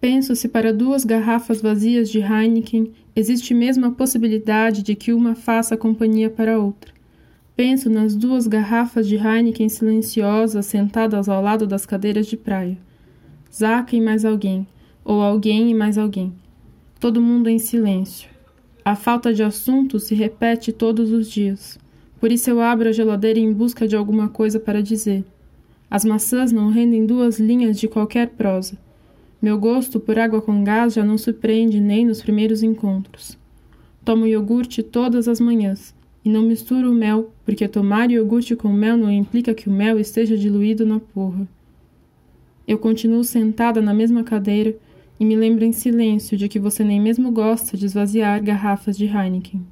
Penso se para duas garrafas vazias de Heineken existe mesmo a possibilidade de que uma faça companhia para a outra. Penso nas duas garrafas de Heineken silenciosas sentadas ao lado das cadeiras de praia. Zaca e mais alguém, ou alguém e mais alguém. Todo mundo em silêncio. A falta de assunto se repete todos os dias. Por isso eu abro a geladeira em busca de alguma coisa para dizer. As maçãs não rendem duas linhas de qualquer prosa. Meu gosto por água com gás já não surpreende nem nos primeiros encontros. Tomo iogurte todas as manhãs e não misturo o mel, porque tomar iogurte com mel não implica que o mel esteja diluído na porra. Eu continuo sentada na mesma cadeira e me lembro em silêncio de que você nem mesmo gosta de esvaziar garrafas de Heineken.